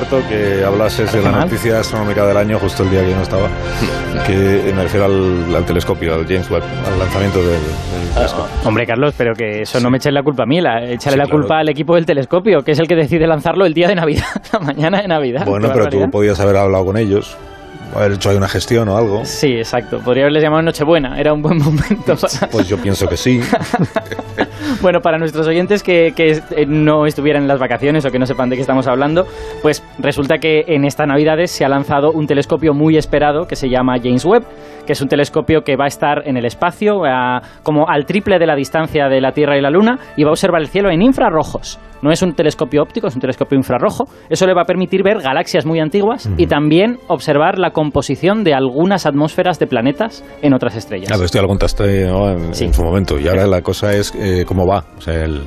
Alberto, que hablases de la noticia astronómica del año justo el día que yo no estaba, que me refiero al, al telescopio, al James Webb, al lanzamiento del, del telescopio. Hombre, Carlos, pero que eso no me eches la culpa a mí, la, échale Sí, la claro. culpa al equipo del telescopio, que es el que decide lanzarlo el día de Navidad, la mañana de Navidad. Bueno, pero tú barbaridad. podías haber hablado con ellos, haber hecho ahí una gestión o algo. Sí, exacto. Podría haberles llamado Nochebuena, era un buen momento para... Pues yo pienso que sí. Bueno, para nuestros oyentes que, que eh, no estuvieran en las vacaciones o que no sepan de qué estamos hablando, pues resulta que en estas Navidades se ha lanzado un telescopio muy esperado que se llama James Webb, que es un telescopio que va a estar en el espacio a- como al triple de la distancia de la Tierra y la Luna y va a observar el cielo en infrarrojos. No es un telescopio óptico, es un telescopio infrarrojo. Eso le va a permitir ver galaxias muy antiguas y también observar la composición de algunas atmósferas de planetas en otras estrellas. Claro, esto ya lo contaste ¿no? en, Sí. en su momento. Y ahora la cosa es eh, cómo va. O sea, el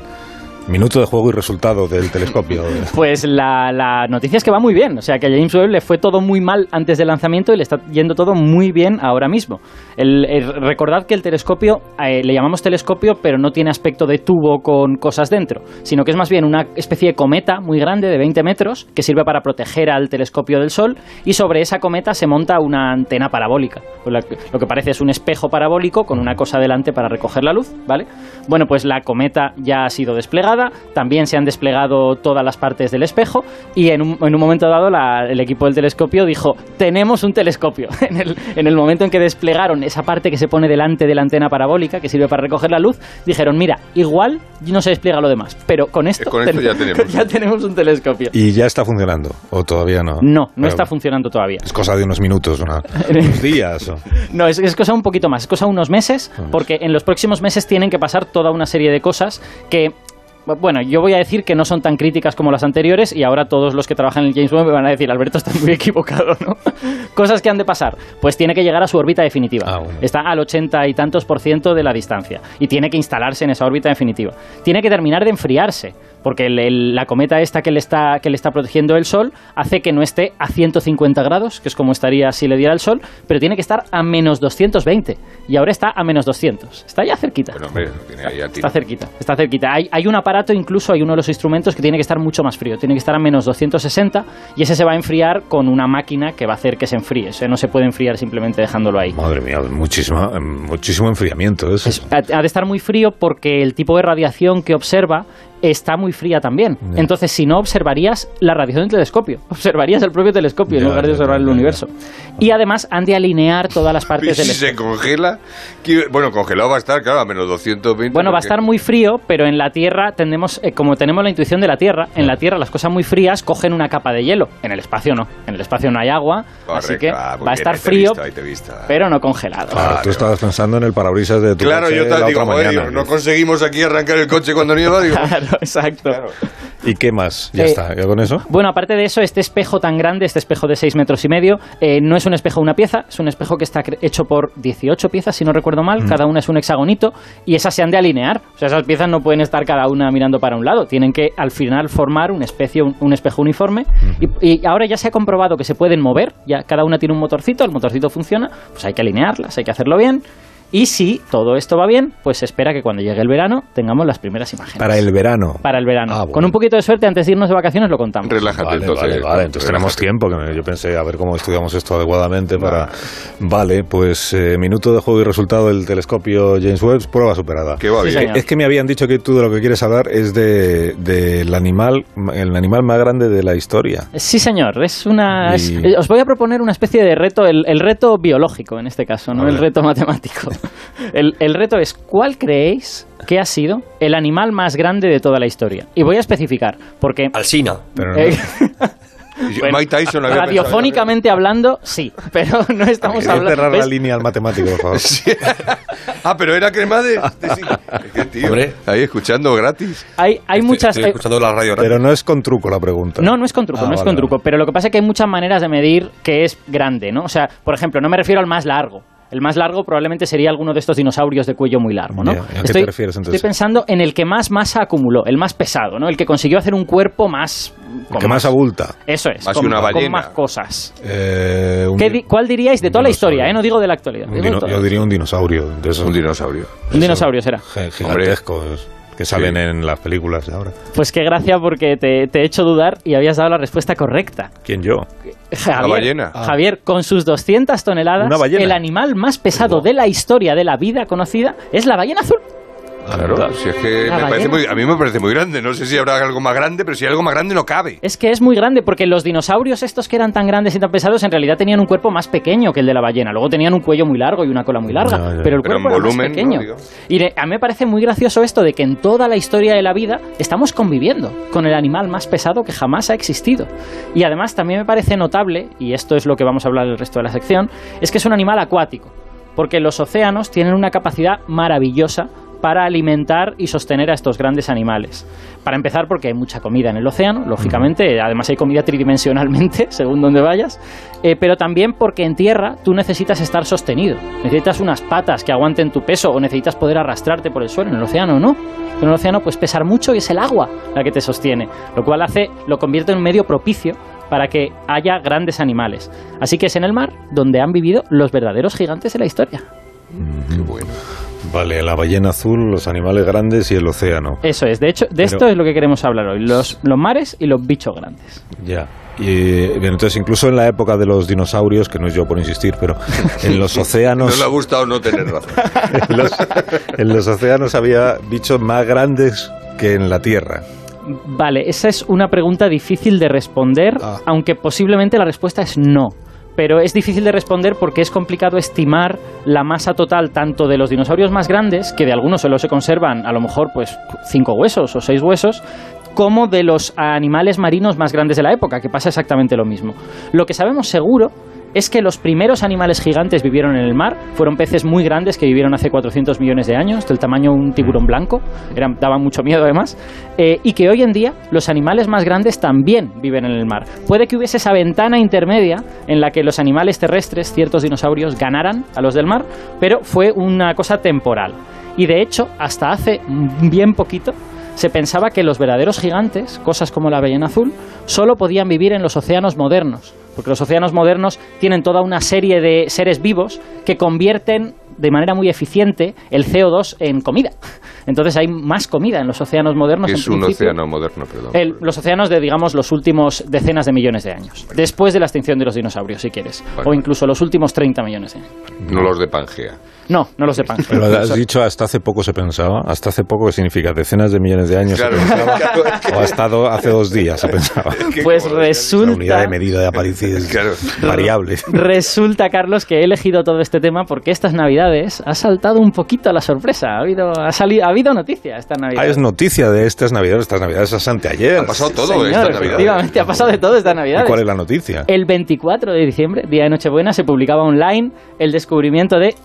minuto de juego y resultado del telescopio. Pues la, la noticia es que va muy bien. O sea, que a James Webb le fue todo muy mal antes del lanzamiento y le está yendo todo muy bien ahora mismo. Recordad que el telescopio, eh, le llamamos telescopio, pero no tiene aspecto de tubo con cosas dentro, sino que es más bien una especie de cometa muy grande de 20 metros que sirve para proteger al telescopio del Sol y sobre esa cometa se monta una antena parabólica. Lo que parece es un espejo parabólico con una cosa delante para recoger la luz, ¿vale? Bueno, pues la cometa ya ha sido desplegada, también se han desplegado todas las partes del espejo y en un, en un momento dado la- el equipo del telescopio dijo, tenemos un telescopio. En el, en el momento en que desplegaron esa parte que se pone delante de la antena parabólica que sirve para recoger la luz, dijeron, mira, igual no se despliega lo demás, pero con esto, con esto ya tenemos. ya tenemos un telescopio. Y ya está funcionando. O todavía no. No, no Pero está funcionando todavía. Es cosa de unos minutos, una- unos días. o- No, es, es cosa un poquito más, es cosa unos meses, porque en los próximos meses tienen que pasar toda una serie de cosas que... Bueno, yo voy a decir que no son tan críticas como las anteriores y ahora todos los que trabajan en el James Webb me van a decir, Alberto, estás muy equivocado, ¿no? Cosas que han de pasar. Pues tiene que llegar a su órbita definitiva. Ah, bueno. Está al ochenta y tantos por ciento de la distancia y tiene que instalarse en esa órbita definitiva. Tiene que terminar de enfriarse, porque el- el- la cometa esta que le, está, que le está protegiendo el Sol hace que no esté a 150 grados, que es como estaría si le diera el Sol, pero tiene que estar a menos 220 y ahora está a menos 200. Está ya cerquita. Bueno, hombre, tiene ahí a. Está cerquita, está cerquita. Hay, hay un aparato, incluso hay uno de los instrumentos que tiene que estar mucho más frío. Tiene que estar a menos 260 y ese se va a enfriar con una máquina que va a hacer que se enfríe. O sea, no se puede enfriar simplemente dejándolo ahí. Madre mía, muchísimo, muchísimo enfriamiento. ¿es? Es- ha ha de estar muy frío porque el tipo de radiación que observa está muy fría también. Entonces, si no, observarías la radiación del telescopio. Observarías el propio telescopio en lugar de observar el universo. Y además han de alinear todas las Y partes del si se congela, ¿qué- bueno, congelado va a estar, claro, a menos 220. Bueno, va a estar muy frío, pero en la Tierra tendemos, eh, como tenemos la intuición de la Tierra, en la Tierra las cosas muy frías cogen una capa de hielo. En el espacio no. En el espacio no hay agua, así que ah, va a bien, estar frío, visto, pero no congelado. Claro, tú estabas pensando en el parabrisas de tu Claro, coche yo te la digo, otra mañana. digo, no conseguimos aquí arrancar el coche cuando nieva, digo. Claro, exacto. Claro. ¿Y qué más? Ya Eh, está, ¿ya con eso? Bueno, aparte de eso, este espejo tan grande, este espejo de 6 metros y medio, eh, no es un espejo de una pieza, es un espejo que está hecho por 18 piezas, si no recuerdo Mm. mal, cada una es un hexagonito, y esas se han de alinear. O sea, esas piezas no pueden estar cada una mirando para un lado, tienen que al final formar una especie, un, un espejo uniforme. y, y ahora ya se ha comprobado que se pueden mover, ya cada una tiene un motorcito, el motorcito funciona, pues hay que alinearlas, hay que hacerlo bien. Y si todo esto va bien, pues se espera que cuando llegue el verano tengamos las primeras imágenes. Para el verano. Para el verano. Ah, bueno. Con un poquito de suerte, antes de irnos de vacaciones lo contamos. Relájate, Vale, entonces. vale, vale, entonces tenemos tiempo. Que me- yo pensé a ver cómo estudiamos esto adecuadamente para. Vale, pues eh, minuto de juego y resultado del telescopio James Webb, prueba superada. Que va Sí, bien. señor. Es que me habían dicho que tú de lo que quieres hablar es de del animal, el animal más grande de la historia. Sí, señor. Es una. Y- eh, os voy a proponer una especie de reto, el, el reto biológico en este caso, no el reto matemático. El, el reto es: ¿cuál creéis que ha sido el animal más grande de toda la historia? Y voy a especificar, porque. Alsina. Pero no- eh, bueno, Mike Tyson había radiofónicamente hablando, sí, pero no estamos ¿Quieres cerrar hablando. la línea al matemático, por favor? Ah, pero era crema de. de- sí. Es que, tío, Hombre. Ahí escuchando gratis. Hay, hay Estoy- muchas. Estoy eh, escuchando la radio. Pero no es con truco la pregunta. No, no es con truco, Ah, no es con truco. vale. Pero lo que pasa es que hay muchas maneras de medir que es grande, ¿no? O sea, por ejemplo, no me refiero al más largo. El más largo probablemente sería alguno de estos dinosaurios de cuello muy largo, ¿no? ¿a qué te estoy, refieres, entonces? estoy pensando en el que más masa acumuló, el más pesado, ¿no? El que consiguió hacer un cuerpo más... con que más abulta. Eso es, Más con, que una con ballena. más cosas. Eh, un ¿Qué di- ¿Cuál diríais de toda la historia? eh? No digo de la actualidad. digo yo diría un dinosaurio. De esos, Un dinosaurio. Un dinosaurio será. gi- gigantescos que salen en las películas de ahora. Pues qué gracia porque te, te he hecho dudar y habías dado la respuesta correcta. ¿Quién yo? Javier, ballena. Ah. Javier, con sus 200 toneladas, el animal más pesado de la historia de la vida conocida es la ballena azul. Claro, si es que me parece muy, a mí me parece muy grande. No sé si habrá algo más grande, pero si hay algo más grande no cabe. Es que es muy grande porque los dinosaurios estos que eran tan grandes y tan pesados en realidad tenían un cuerpo más pequeño que el de la ballena. Luego tenían un cuello muy largo y una cola muy larga, pero el Pero en cuerpo era volumen, más pequeño. Y de- a mí me parece muy gracioso esto de que en toda la historia de la vida estamos conviviendo con el animal más pesado que jamás ha existido. Y además también me parece notable, y esto es lo que vamos a hablar el resto de la sección, es que es un animal acuático, porque los océanos tienen una capacidad maravillosa para alimentar y sostener a estos grandes animales. Para empezar, porque hay mucha comida en el océano, lógicamente, además hay comida tridimensionalmente, según donde vayas, eh, pero también porque en tierra tú necesitas estar sostenido, necesitas unas patas que aguanten tu peso o necesitas poder arrastrarte por el suelo, en el océano no. En el océano pues pesar mucho y es el agua la que te sostiene, lo cual hace, lo convierte en un medio propicio para que haya grandes animales. Así que es en el mar donde han vivido los verdaderos gigantes de la historia. Qué bueno. Vale, la ballena azul, los animales grandes y el océano. Eso es, de hecho, de Pero- esto es lo que queremos hablar hoy, los, los mares y los bichos grandes. Ya. Y bien, entonces incluso en la época de los dinosaurios, que no es yo por insistir, pero en los No océanos, le ha gustado no tener razón. en los, en los océanos había bichos más grandes que en la Tierra. Vale, esa es una pregunta difícil de responder, Ah. aunque posiblemente la respuesta es no. Pero es difícil de responder porque es complicado estimar la masa total tanto de los dinosaurios más grandes, que de algunos solo se conservan a lo mejor pues cinco huesos o seis huesos, como de los animales marinos más grandes de la época, que pasa exactamente lo mismo. Lo que sabemos seguro es que los primeros animales gigantes vivieron en el mar, fueron peces muy grandes que vivieron hace 400 millones de años, del tamaño de un tiburón blanco, daban mucho miedo además, eh, y que hoy en día los animales más grandes también viven en el mar. Puede que hubiese esa ventana intermedia en la que los animales terrestres, ciertos dinosaurios, ganaran a los del mar, pero fue una cosa temporal. Y de hecho, hasta hace bien poquito, se pensaba que los verdaderos gigantes, cosas como la ballena azul, solo podían vivir en los océanos modernos, porque los océanos modernos tienen toda una serie de seres vivos que convierten de manera muy eficiente el CO2 en comida. Entonces hay más comida en los océanos modernos. Es en un océano moderno, perdón. El- los océanos de, digamos, los últimos decenas de millones de años. Después de la extinción de los dinosaurios, si quieres. Vale. O incluso los últimos 30 millones de años. No los de Pangea. No, no los de Pangea. Pero has dicho hasta hace poco se pensaba. Hasta hace poco, ¿qué significa? Decenas de millones de años Claro, se pensaba. claro, es que- O ha estado hace dos días se pensaba. es que Pues como- La resulta... unidad de medida de aparición es Claro. variable. Resulta, Carlos, que he elegido todo este tema porque estas navidades ha saltado un poquito la sorpresa. Ha habido, ha salido, ha habido noticia esta Ah, Navidad. es noticia de estas navidades. Estas navidades es anteayer. Ha pasado todo Señor, esta Navidad. efectivamente, ha pasado de todo esta Navidad. ¿Y cuál es la noticia? El 24 de diciembre, día de Nochebuena, se publicaba online el descubrimiento de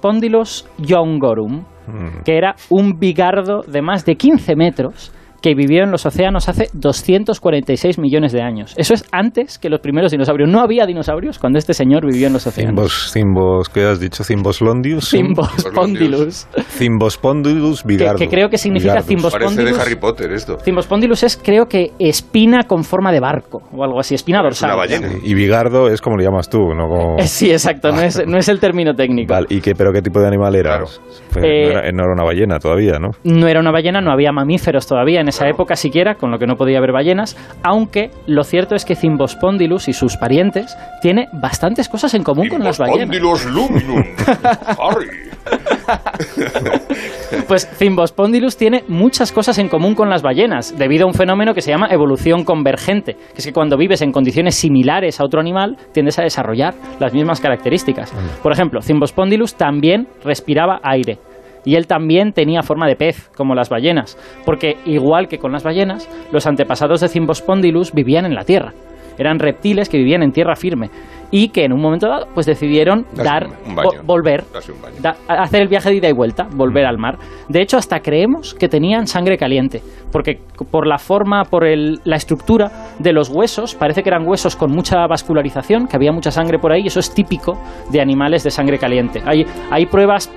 Cymbospondylus jongorum, Mm. que era un bigardo de más de 15 metros que vivió en los océanos hace 246 millones de años. Eso es antes que los primeros dinosaurios. No había dinosaurios cuando este señor vivió en los océanos. Cimbos, cimbos, ¿qué has dicho? Cimboslondius. Cymbospondylus. Cimbospondylus Que, bigardo. que creo que significa Bigardus. Parece de. Harry Potter esto. Cymbospondylus es, creo que, espina con forma de barco o algo así, espina Es dorsal. una ballena. Y bigardo es como lo llamas tú, ¿no? Como... Sí, exacto, no es, no es el término técnico. Vale, ¿y qué, pero qué tipo de animal era? Claro. Pues Eh, no, era, no era una ballena todavía, ¿no? No era una ballena, no había mamíferos todavía en esa época siquiera, con lo que no podía haber ballenas, aunque lo cierto es que Cymbospondylus y sus parientes tiene bastantes cosas en común con las ballenas. Luminum. Harry. Pues Cymbospondylus tiene muchas cosas en común con las ballenas, debido a un fenómeno que se llama evolución convergente, que es que cuando vives en condiciones similares a otro animal, tiendes a desarrollar las mismas características. Por ejemplo, Cymbospondylus también respiraba aire. Y él también tenía forma de pez, como las ballenas, porque igual que con las ballenas, los antepasados de Cymbospondylus vivían en la tierra. Eran reptiles que vivían en tierra firme. y que en un momento dado pues decidieron dar un baño. vo- volver da- hacer el viaje de ida y vuelta, volver al mar. De hecho, hasta creemos que tenían sangre caliente, porque por la forma, por el- la estructura de los huesos, parece que eran huesos con mucha vascularización, que había mucha sangre por ahí, y eso es típico de animales de sangre caliente. Hay, hay pruebas,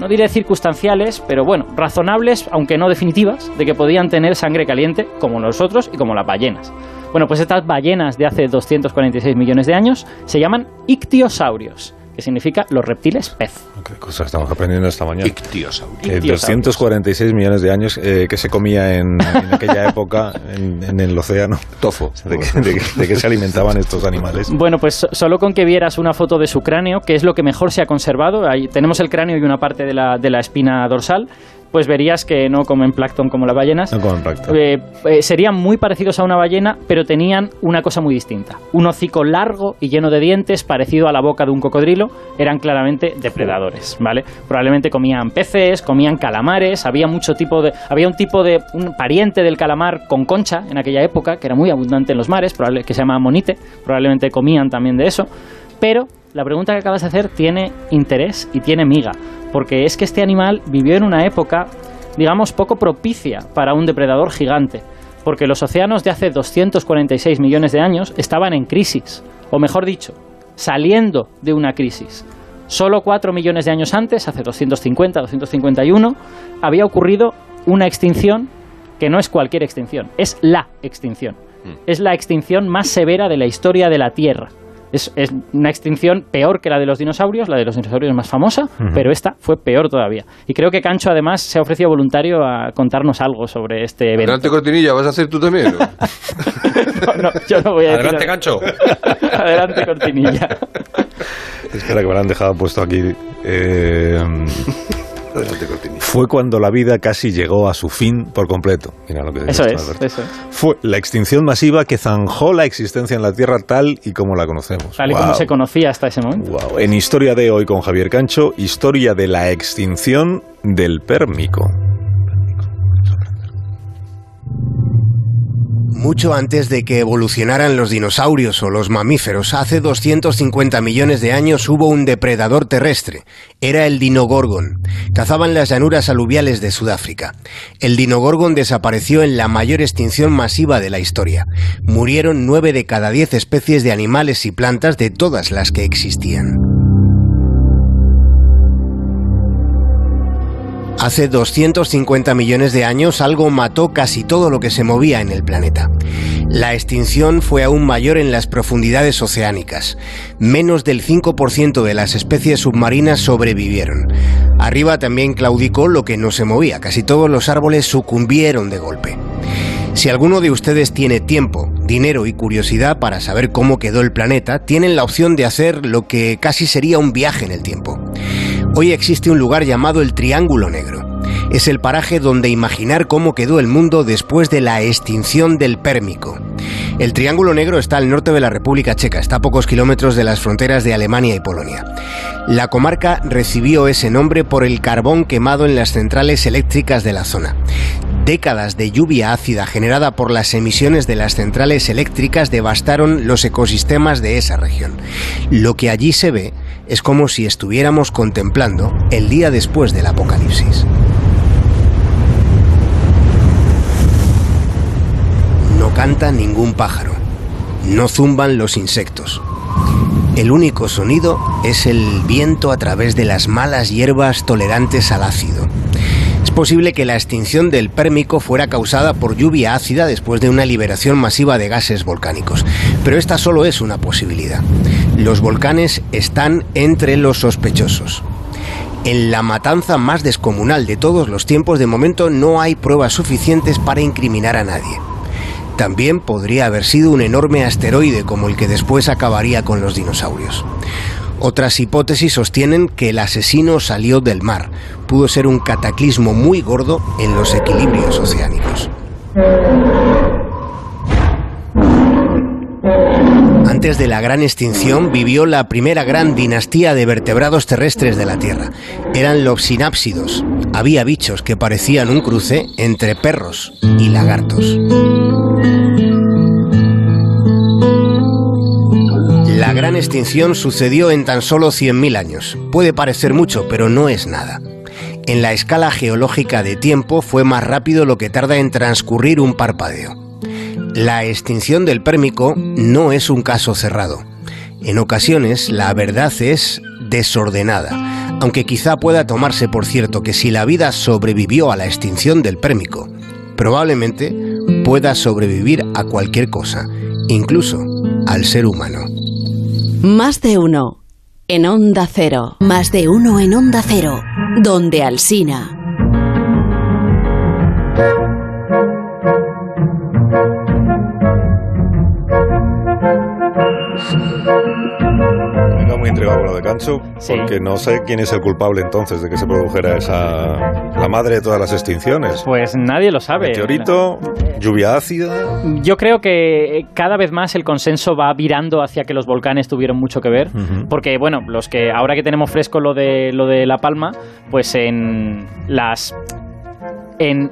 no diré circunstanciales, pero bueno, razonables, aunque no definitivas, de que podían tener sangre caliente, como nosotros y como las ballenas. Bueno, pues estas ballenas de hace 246 millones de años se llaman ictiosaurios, que significa los reptiles pez. Qué cosas estamos aprendiendo esta mañana. Ictiosaurio. Que Ictiosaurios. 246 millones de años eh, que se comía en, en aquella época en, en el océano. Tofo. ¿De qué, de de qué se alimentaban estos animales? Bueno, pues so- solo con que vieras una foto de su cráneo, que es lo que mejor se ha conservado, ahí tenemos el cráneo y una parte de la, de la espina dorsal, pues verías que no comen plancton como las ballenas. No comen plancton. Eh, eh, serían muy parecidos a una ballena, pero tenían una cosa muy distinta. Un hocico largo y lleno de dientes, parecido a la boca de un cocodrilo, eran claramente depredadores, ¿vale? Probablemente comían peces, comían calamares, había mucho tipo de había un tipo de un pariente del calamar con concha en aquella época que era muy abundante en los mares, probable- que se llama monite, probablemente comían también de eso, pero la pregunta que acabas de hacer tiene interés y tiene miga, porque es que este animal vivió en una época digamos, poco propicia para un depredador gigante, porque los océanos de hace 246 millones de años estaban en crisis, o mejor dicho, saliendo de una crisis. Solo 4 millones de años antes, hace 250, 251, había ocurrido una extinción que no es cualquier extinción, es la extinción. Es la extinción más severa de la historia de la Tierra. Es, es una extinción peor que la de los dinosaurios, la de los dinosaurios es más famosa, pero esta fue peor todavía. Y creo que Cancho además se ha ofrecido voluntario a contarnos algo sobre este evento. Adelante, cortinilla, ¿vas a hacer tú también? No, no, yo no voy a decir Adelante, gancho. Adelante, cortinilla. Espera que me lo han dejado puesto aquí. Eh, Adelante, cortinilla. Fue cuando la vida casi llegó a su fin por completo. Mira lo que Eso es, eso es. Fue la extinción masiva que zanjó la existencia en la Tierra tal y como la conocemos. Tal y como se conocía hasta ese momento. En Historia de hoy con Javier Cancho, historia de la extinción del pérmico. Mucho antes de que evolucionaran los dinosaurios o los mamíferos, hace 250 millones de años hubo un depredador terrestre. Era el dinogorgon. Cazaba en las llanuras aluviales de Sudáfrica. El dinogorgon desapareció en la mayor extinción masiva de la historia. Murieron nueve de cada diez especies de animales y plantas de todas las que existían. Hace 250 millones de años algo mató casi todo lo que se movía en el planeta. La extinción fue aún mayor en las profundidades oceánicas. Menos del 5% de las especies submarinas sobrevivieron. Arriba también claudicó lo que no se movía. Casi todos los árboles sucumbieron de golpe. Si alguno de ustedes tiene tiempo, dinero y curiosidad para saber cómo quedó el planeta, tienen la opción de hacer lo que casi sería un viaje en el tiempo. Hoy existe un lugar llamado el Triángulo Negro. Es el paraje donde imaginar cómo quedó el mundo después de la extinción del Pérmico. El Triángulo Negro está al norte de la República Checa, está a pocos kilómetros de las fronteras de Alemania y Polonia. La comarca recibió ese nombre por el carbón quemado en las centrales eléctricas de la zona. Décadas de lluvia ácida generada por las emisiones de las centrales eléctricas devastaron los ecosistemas de esa región. Lo que allí se ve es como si estuviéramos contemplando el día después del apocalipsis. No canta ningún pájaro, no zumban los insectos. El único sonido es el viento a través de las malas hierbas tolerantes al ácido. Es posible que la extinción del Pérmico fuera causada por lluvia ácida después de una liberación masiva de gases volcánicos, pero esta solo es una posibilidad. Los volcanes están entre los sospechosos. En la matanza más descomunal de todos los tiempos, de momento no hay pruebas suficientes para incriminar a nadie. También podría haber sido un enorme asteroide como el que después acabaría con los dinosaurios. Otras hipótesis sostienen que el asesino salió del mar. Pudo ser un cataclismo muy gordo en los equilibrios oceánicos. Antes de la gran extinción vivió la primera gran dinastía de vertebrados terrestres de la Tierra. Eran los sinápsidos. Había bichos que parecían un cruce entre perros y lagartos. La gran extinción sucedió en tan solo 100.000 años. Puede parecer mucho, pero no es nada. En la escala geológica de tiempo fue más rápido lo que tarda en transcurrir un parpadeo. La extinción del Pérmico no es un caso cerrado. En ocasiones la verdad es desordenada, aunque quizá pueda tomarse por cierto que si la vida sobrevivió a la extinción del Pérmico, probablemente pueda sobrevivir a cualquier cosa, incluso al ser humano. Más de uno en Onda Cero. Más de uno en Onda Cero, donde Alsina. Porque no sé quién es el culpable entonces de que se produjera esa la madre de todas las extinciones. Pues nadie lo sabe. Meteorito, lluvia ácida. Yo creo que cada vez más el consenso va virando hacia que los volcanes tuvieron mucho que ver, porque bueno, los que ahora que tenemos fresco lo de lo de La Palma, pues en las en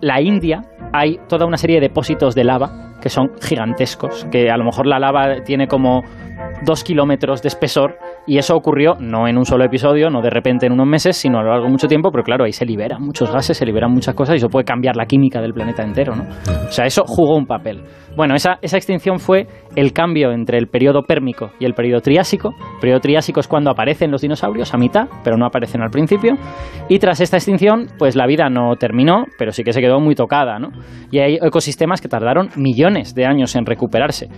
la India hay toda una serie de depósitos de lava que son gigantescos, que a lo mejor la lava tiene como dos kilómetros de espesor y eso ocurrió no en un solo episodio, no de repente en unos meses, sino a lo largo de mucho tiempo, pero claro, ahí se liberan muchos gases, se liberan muchas cosas y eso puede cambiar la química del planeta entero, ¿no? O sea, eso jugó un papel. Bueno, esa, esa extinción fue el cambio entre el periodo pérmico y el periodo triásico. El periodo triásico es cuando aparecen los dinosaurios a mitad, pero no aparecen al principio. Y tras esta extinción, pues la vida no terminó, pero sí que se quedó muy tocada, ¿no? Y hay ecosistemas que tardaron millones de años en recuperarse.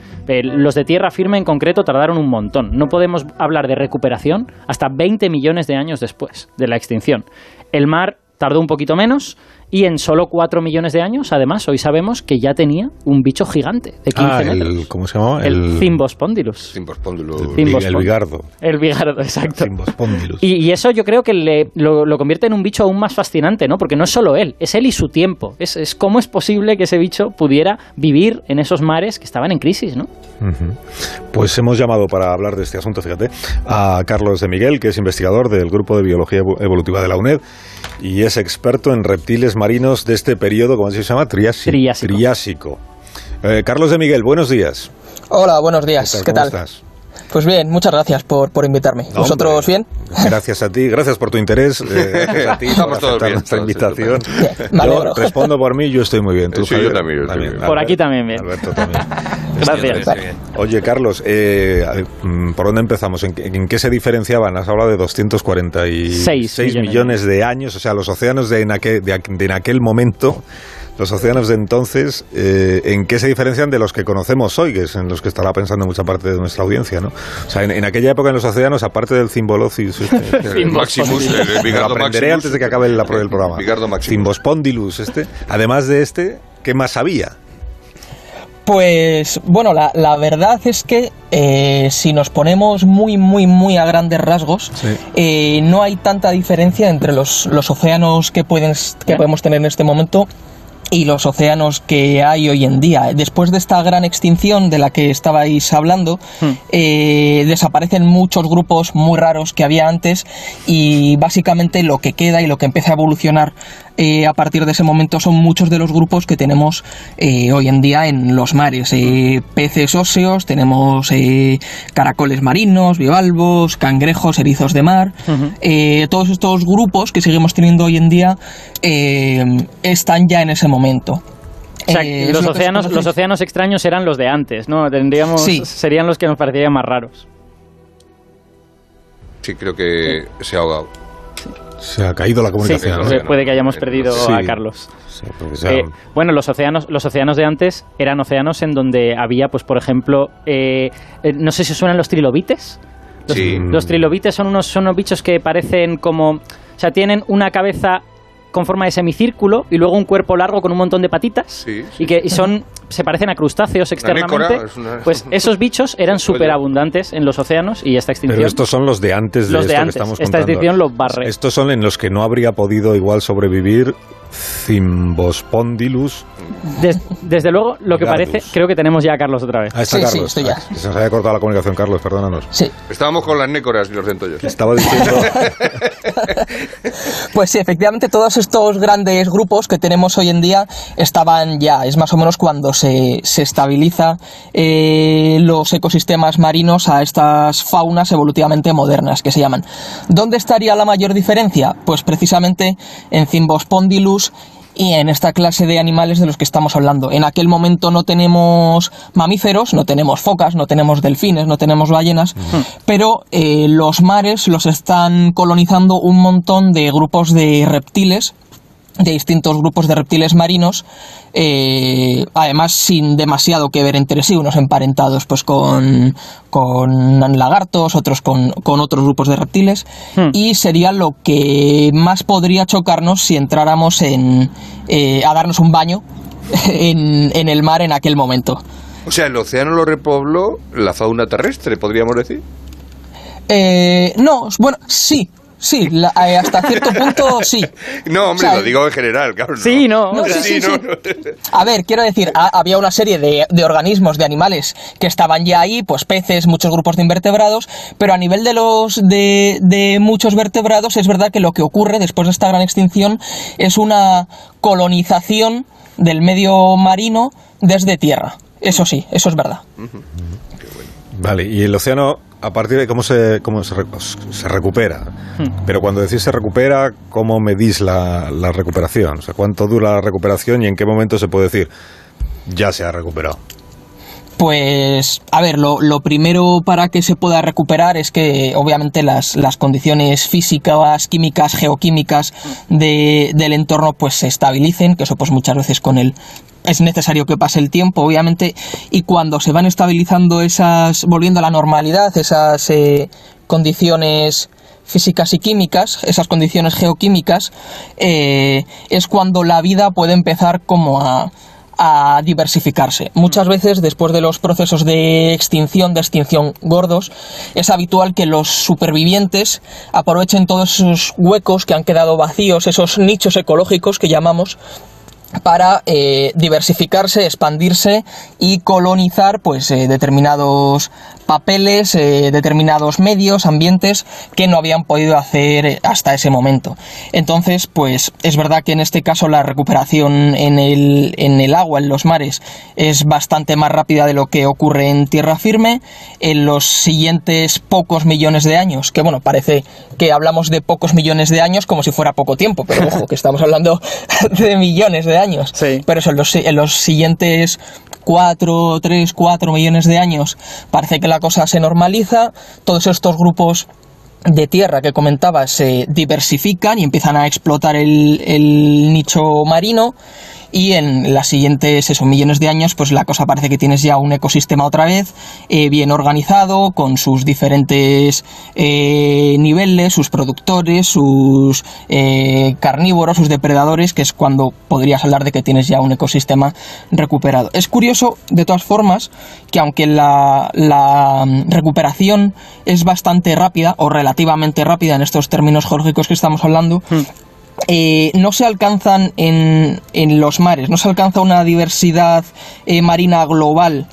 Los de tierra firme en concreto tardaron un montón. No podemos hablar de recuperación hasta 20 millones de años después de la extinción. El mar tardó un poquito menos y en solo 4 millones de años, además, hoy sabemos que ya tenía un bicho gigante de 15 Ah, metros. el, ¿cómo se llama? El, Cimbospondylus. Cimbospondylus. el, Cimbospondylus. el bigardo. El bigardo, exacto. Cimbospondylus. Y, y eso yo creo que le- lo, lo convierte en un bicho aún más fascinante, ¿no? Porque no es solo él, es él y su tiempo. Es, es cómo es posible que ese bicho pudiera vivir en esos mares que estaban en crisis, ¿no? Ujú. Pues hemos llamado para hablar de este asunto, fíjate, a Carlos de Miguel, que es investigador del Grupo de Biología Evo- Evolutiva de la UNED y es experto en reptiles marinos de este periodo, ¿cómo se llama? Triásico. Triásico. Triásico. Eh, Carlos de Miguel, buenos días. Hola, buenos días. ¿Qué ¿Cómo tal? estás? Pues bien, muchas gracias por, por invitarme. No, ¿Vosotros hombre, bien? Gracias a ti, gracias por tu interés, eh, gracias a ti por Estamos aceptar bien, nuestra invitación. Bien, Yo respondo por mí, yo estoy muy bien. ¿Tú, Sí, yo también, yo estoy bien. Por aquí también bien. Alberto también. Gracias. Oye, Carlos, eh, mm, ¿por dónde empezamos? ¿En, qué- en qué se diferenciaban? Has hablado de 246 Seis millones. millones. de años, o sea, los océanos de en aquel, de, de en aquel momento, los océanos de entonces, eh, ¿en qué se diferencian de los que conocemos hoy, que es en los que estará pensando mucha parte de nuestra audiencia, ¿no? O sea, en, en aquella época en los océanos, aparte del Cimbolocius, este, El Maximus, el, el me lo aprenderé Maximus. antes de que acabe el, el programa. Bigardo Maximus. Cimbospondylus, este. Además de este, ¿qué más había? Pues bueno, la, la verdad es que eh, si nos ponemos muy, muy, muy a grandes rasgos, Sí. eh, no hay tanta diferencia entre los, los océanos que, pueden, que podemos tener en este momento y los océanos que hay hoy en día. Después de esta gran extinción de la que estabais hablando, Hmm. eh, desaparecen muchos grupos muy raros que había antes y básicamente lo que queda y lo que empieza a evolucionar eh, a partir de ese momento son muchos de los grupos que tenemos eh, hoy en día en los mares. Eh, peces óseos, tenemos eh, caracoles marinos, bivalvos, cangrejos, erizos de mar. Todos estos grupos que seguimos teniendo hoy en día están ya en ese momento. O sea, Eh, los, océanos, los extraños eran los de antes, ¿no? Tendríamos, Sí. Serían los que nos parecerían más raros. Sí, creo que se ha ahogado. Se ha caído la Sí, comunicación. ¿no? puede- puede que hayamos perdido Sí. a Carlos. Sí, Eh, bueno, los océanos, los océanos de antes eran océanos en donde había, pues, por ejemplo, eh, eh, no sé si os suenan los trilobites. Los, Sí. los trilobites son unos, son unos bichos que parecen como, o sea, tienen una cabeza con forma de semicírculo y luego un cuerpo largo con un montón de patitas Sí, sí, y que y son se parecen a crustáceos externamente. nécora, es una- Pues esos bichos eran súper abundantes en los océanos y esta extinción. Pero estos son los de antes de Los de esto antes. que estamos Esta contando. extinción los barre. Estos son en los que no habría podido igual sobrevivir Cimbospondylus. Des- desde luego, lo que parece, creo que tenemos ya a Carlos otra vez. Ah, está Sí, sí, Carlos. estoy ya. Ah, se nos había cortado la comunicación, Carlos, perdónanos. Sí, Estábamos con las nécoras y los centollos. Estaba diciendo. Pues sí, efectivamente todos estos grandes grupos que tenemos hoy en día estaban ya, es más o menos cuando se, se estabiliza eh, los ecosistemas marinos a estas faunas evolutivamente modernas que se llaman. ¿Dónde estaría la mayor diferencia? Pues precisamente en Cimbospondylus y en esta clase de animales de los que estamos hablando. En aquel momento no tenemos mamíferos, no tenemos focas, no tenemos delfines, no tenemos ballenas, pero eh, los mares los están colonizando un montón de grupos de reptiles de distintos grupos de reptiles marinos, eh, además sin demasiado que ver entre sí, unos emparentados pues con, con lagartos, otros con, con otros grupos de reptiles, Hmm. y sería lo que más podría chocarnos si entráramos en, eh, a darnos un baño en, en el mar en aquel momento. O sea, el océano lo repobló la fauna terrestre, podríamos decir. Eh, no, bueno, sí, sí, la- eh, hasta cierto punto sí. No, hombre, O sea, lo digo en general, claro. Sí, no. No, sí, sí, no, sí. no. A ver, quiero decir, ha- había una serie de, de organismos, de animales que estaban ya ahí, pues peces, muchos grupos de invertebrados, pero a nivel de los de, de muchos vertebrados es verdad que lo que ocurre después de esta gran extinción es una colonización del medio marino desde tierra. Eso sí, eso es verdad. Vale, y el océano, a partir de cómo se, cómo se, se recupera. Pero cuando decís se recupera, ¿cómo medís la, la recuperación? O sea, ¿cuánto dura la recuperación y en qué momento se puede decir ya se ha recuperado? Pues, a ver, lo, lo primero para que se pueda recuperar es que obviamente las, las condiciones físicas, químicas, geoquímicas de- del entorno pues se estabilicen, que eso pues muchas veces con el es necesario que pase el tiempo, obviamente, y cuando se van estabilizando esas, volviendo a la normalidad, esas eh, condiciones físicas y químicas, esas condiciones geoquímicas, eh, es cuando la vida puede empezar como a, a diversificarse. Muchas veces, después de los procesos de extinción, de extinción gordos, es habitual que los supervivientes aprovechen todos esos huecos que han quedado vacíos, esos nichos ecológicos que llamamos, para eh, diversificarse, expandirse y colonizar pues eh, determinados papeles, eh, determinados medios, ambientes que no habían podido hacer hasta ese momento. Entonces, pues es verdad que en este caso la recuperación en el, en el agua, en los mares, es bastante más rápida de lo que ocurre en tierra firme. En los siguientes pocos millones de años, que bueno, parece que hablamos de pocos millones de años como si fuera poco tiempo, pero ojo, que estamos hablando de millones de años. Sí. Pero eso, en los, en los siguientes 4, 3, 4 millones de años parece que la cosa se normaliza, todos estos grupos de tierra que comentaba se diversifican y empiezan a explotar el, el nicho marino y en las siguientes esos millones de años pues la cosa parece que tienes ya un ecosistema otra vez eh, bien organizado con sus diferentes eh, niveles sus productores sus eh, carnívoros sus depredadores que es cuando podrías hablar de que tienes ya un ecosistema recuperado. Es curioso de todas formas que aunque la, mm, recuperación es bastante rápida o relativamente rápida en estos términos geológicos que estamos hablando eh, no se alcanzan en, en los mares, no se alcanza una diversidad eh, marina global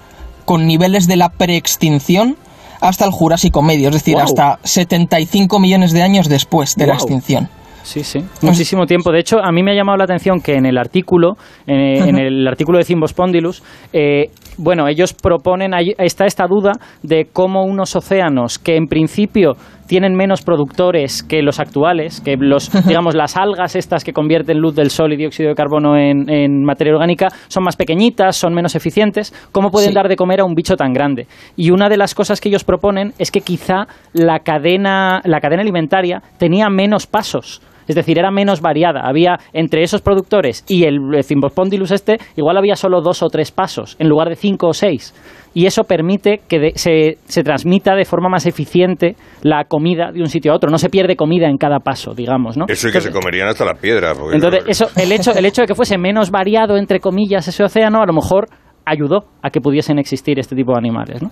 con niveles de la preextinción hasta el Jurásico Medio, es decir, Guau. hasta 75 millones de años después de la extinción. Sí, sí. Muchísimo tiempo. De hecho, a mí me ha llamado la atención que en el artículo, en, en el artículo de Cimbospondylus, eh, bueno, ellos proponen, ahí está esta duda de cómo unos océanos que en principio tienen menos productores que los actuales, que los, digamos, las algas estas que convierten luz del sol y dióxido de carbono en, en materia orgánica son más pequeñitas, son menos eficientes, ¿cómo pueden Sí. dar de comer a un bicho tan grande? Y una de las cosas que ellos proponen es que quizá la cadena, la cadena alimentaria tenía menos pasos. Es decir, era menos variada. Había entre esos productores y el Cimbospondylus este, igual había solo dos o tres pasos, en lugar de cinco o seis. Y eso permite que de- se, se transmita de forma más eficiente la comida de un sitio a otro. No se pierde comida en cada paso, digamos, ¿no? Eso y que se comerían hasta las piedras. Entonces, eso, el, hecho, el hecho de que fuese menos variado, entre comillas, ese océano, a lo mejor ayudó a que pudiesen existir este tipo de animales, ¿no?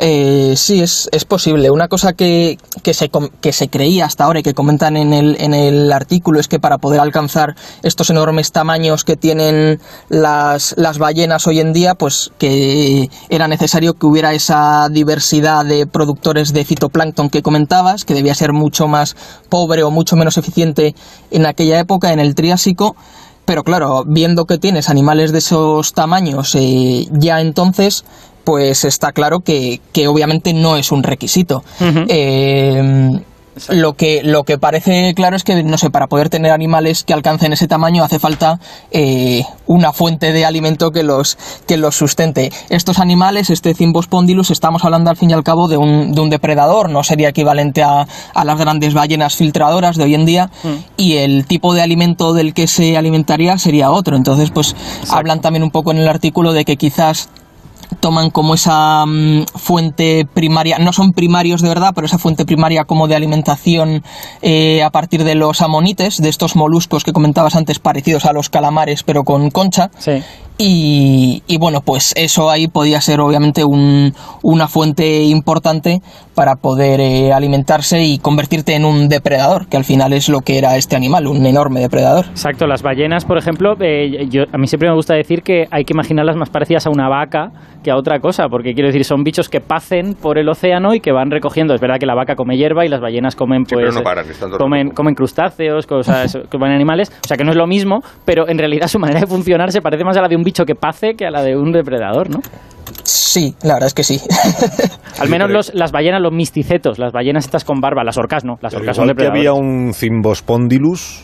Eh, sí, es, es posible. Una cosa que, que, se, que se creía hasta ahora y que comentan en el, en el artículo es que para poder alcanzar estos enormes tamaños que tienen las, las ballenas hoy en día, pues que era necesario que hubiera esa diversidad de productores de fitoplancton que comentabas, que debía ser mucho más pobre o mucho menos eficiente en aquella época, en el Triásico. Pero claro, viendo que tienes animales de esos tamaños eh, ya entonces, pues está claro que, que obviamente no es un requisito. Eh, lo que, lo que parece claro es que, no sé, para poder tener animales que alcancen ese tamaño hace falta eh, una fuente de alimento que los, que los sustente. Estos animales, este Cymbospondylus, estamos hablando al fin y al cabo de un, de un depredador, no sería equivalente a, a las grandes ballenas filtradoras de hoy en día, y el tipo de alimento del que se alimentaría sería otro. Entonces, pues hablan también un poco en el artículo de que quizás toman como esa mm, fuente primaria, no son primarios de verdad, pero esa fuente primaria como de alimentación eh, a partir de los amonites, de estos moluscos que comentabas antes, parecidos a los calamares, pero con concha. Sí. Y, y bueno, pues eso ahí podía ser obviamente un- una fuente importante para poder eh, alimentarse y convertirte en un depredador, que al final es lo que era este animal, un enorme depredador. Exacto, las ballenas, por ejemplo, eh, yo, a mí siempre me gusta decir que hay que imaginarlas más parecidas a una vaca que a otra cosa, porque quiero decir, son bichos que pacen por el océano y que van recogiendo. Es verdad que la vaca come hierba y las ballenas comen, Sí, pues, pero no paran, comen, comen crustáceos, cosas, comen animales, o sea que no es lo mismo, pero en realidad su manera de funcionar se parece más a la de un bicho que pace que a la de un depredador, ¿no? Sí, la verdad es que sí. Al menos los, las ballenas, los misticetos, las ballenas estas con barba, las orcas no, las orcas son igual que depredadores. había un Cymbospondylus,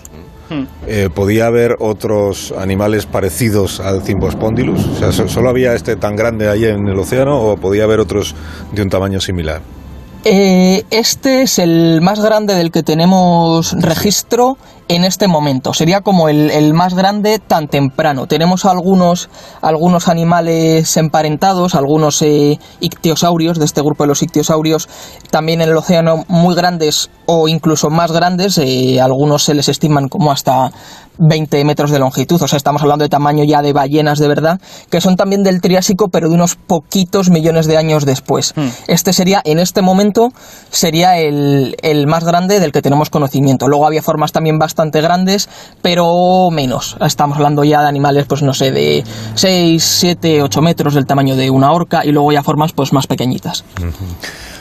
Hmm. eh, podía haber otros animales parecidos al Cymbospondylus. O sea, so- solo había este tan grande ahí en el océano o podía haber otros de un tamaño similar. Eh, este es el más grande del que tenemos registro en este momento. Sería como el, más grande tan temprano. Tenemos algunos, algunos animales emparentados, algunos eh, ictiosaurios, de este grupo de los ictiosaurios, también en el océano muy grandes o incluso más grandes. eh, algunos se les estiman como hasta 20 metros de longitud. O sea, estamos hablando de tamaño ya de ballenas de verdad, que son también del Triásico, pero de unos poquitos millones de años después. Este sería, en este momento, sería el, el más grande del que tenemos conocimiento. Luego había formas también bastante grandes, pero menos. Estamos hablando ya de animales, pues no sé, de 6, 7, 8 metros del tamaño de una orca y luego ya formas pues más pequeñitas.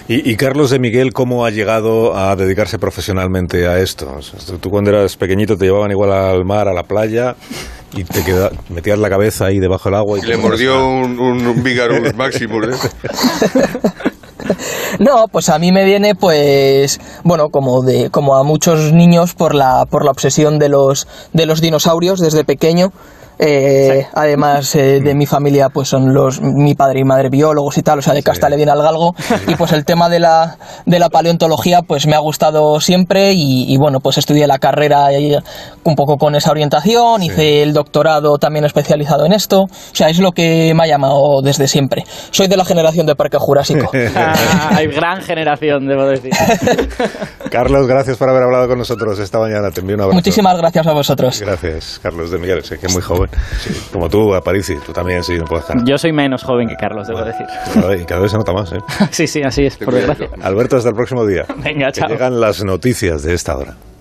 Y, y Carlos de Miguel, ¿cómo ha llegado a dedicarse profesionalmente a esto? O sea, tú cuando eras pequeñito te llevaban igual al mar, a la playa, y te queda, metías la cabeza ahí debajo del agua. Y Y te le mordió a- un, un, un Vigarus Maximus. ¿eh? No, pues a mí me viene, pues, bueno, como de, como a muchos niños por la, por la obsesión de los, de los dinosaurios desde pequeño. Eh, Además eh, de mi familia, pues son los mi padre y madre biólogos y tal, o sea, de casta le viene al galgo. Y pues el tema de la, de la paleontología, pues me ha gustado siempre y, y, bueno, pues estudié la carrera ahí un poco con esa orientación, hice el doctorado también especializado en esto. O sea, es lo que me ha llamado desde siempre. Soy de la generación de Parque Jurásico. Ah, hay gran generación, debo decir. Carlos, gracias por haber hablado con nosotros esta mañana. Te envío un abrazo. Muchísimas gracias a vosotros. Gracias, Carlos de Miguel. Sé que es muy joven. Como tú, Aparici. Tú también, sí, no puedes estar. Yo soy menos joven que Carlos, debo decir. Y cada vez se nota más, ¿eh? Sí, sí, así es, por desgracia. Alberto, hasta el próximo día. Venga, Que chao. llegan las noticias de esta hora.